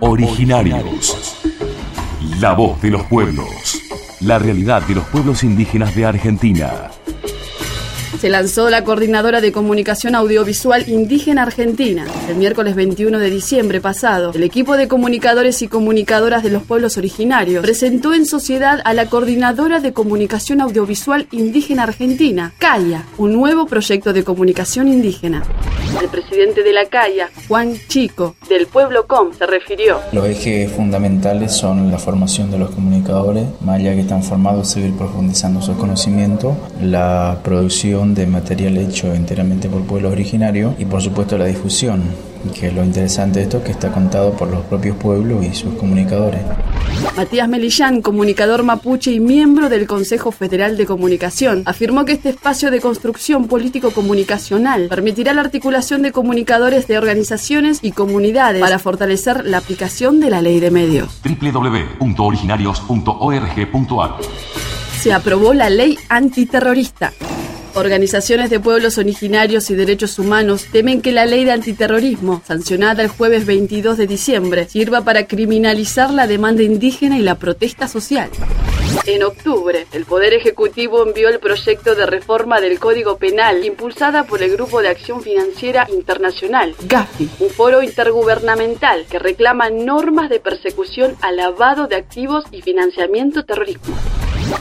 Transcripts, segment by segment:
Originarios. La voz de los pueblos. La realidad de los pueblos indígenas de Argentina. Se lanzó la Coordinadora de Comunicación Audiovisual Indígena Argentina. El miércoles 21 de diciembre pasado, el equipo de comunicadores y comunicadoras de los pueblos originarios presentó en sociedad a la Coordinadora de Comunicación Audiovisual Indígena Argentina, CAIA, un nuevo proyecto de comunicación indígena. El presidente de la CAIA, Juan Chico, del pueblo COM, se refirió. Los ejes fundamentales son la formación de los comunicadores, más allá que están formados, seguir profundizando su conocimiento, la producción de material hecho enteramente por pueblos originarios y por supuesto la difusión, que es lo interesante de esto, que está contado por los propios pueblos y sus comunicadores. Matías Melillán, comunicador mapuche y miembro del Consejo Federal de Comunicación, afirmó que este espacio de construcción político-comunicacional permitirá la articulación de comunicadores de organizaciones y comunidades para fortalecer la aplicación de la ley de medios. www.originarios.org.ar Se aprobó la ley antiterrorista. Organizaciones de pueblos originarios y derechos humanos temen que la ley de antiterrorismo, sancionada el jueves 22 de diciembre, sirva para criminalizar la demanda indígena y la protesta social. En octubre, el Poder Ejecutivo envió el proyecto de reforma del Código Penal impulsada por el Grupo de Acción Financiera Internacional, GAFI, un foro intergubernamental que reclama normas de persecución al lavado de activos y financiamiento terrorismo.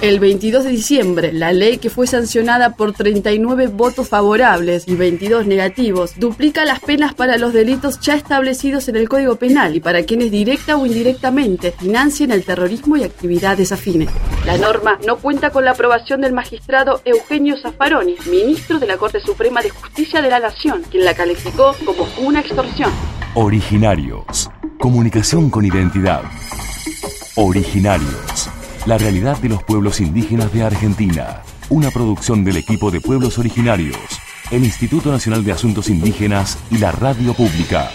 El 22 de diciembre, la ley que fue sancionada por 39 votos favorables y 22 negativos duplica las penas para los delitos ya establecidos en el Código Penal y para quienes directa o indirectamente financien el terrorismo y actividades afines. La norma no cuenta con la aprobación del magistrado Eugenio Zaffaroni, ministro de la Corte Suprema de Justicia de la Nación, quien la calificó como una extorsión. Originarios. Comunicación con identidad. Originarios. La realidad de los pueblos indígenas de Argentina. Una producción del equipo de pueblos originarios, el Instituto Nacional de Asuntos Indígenas y la Radio Pública.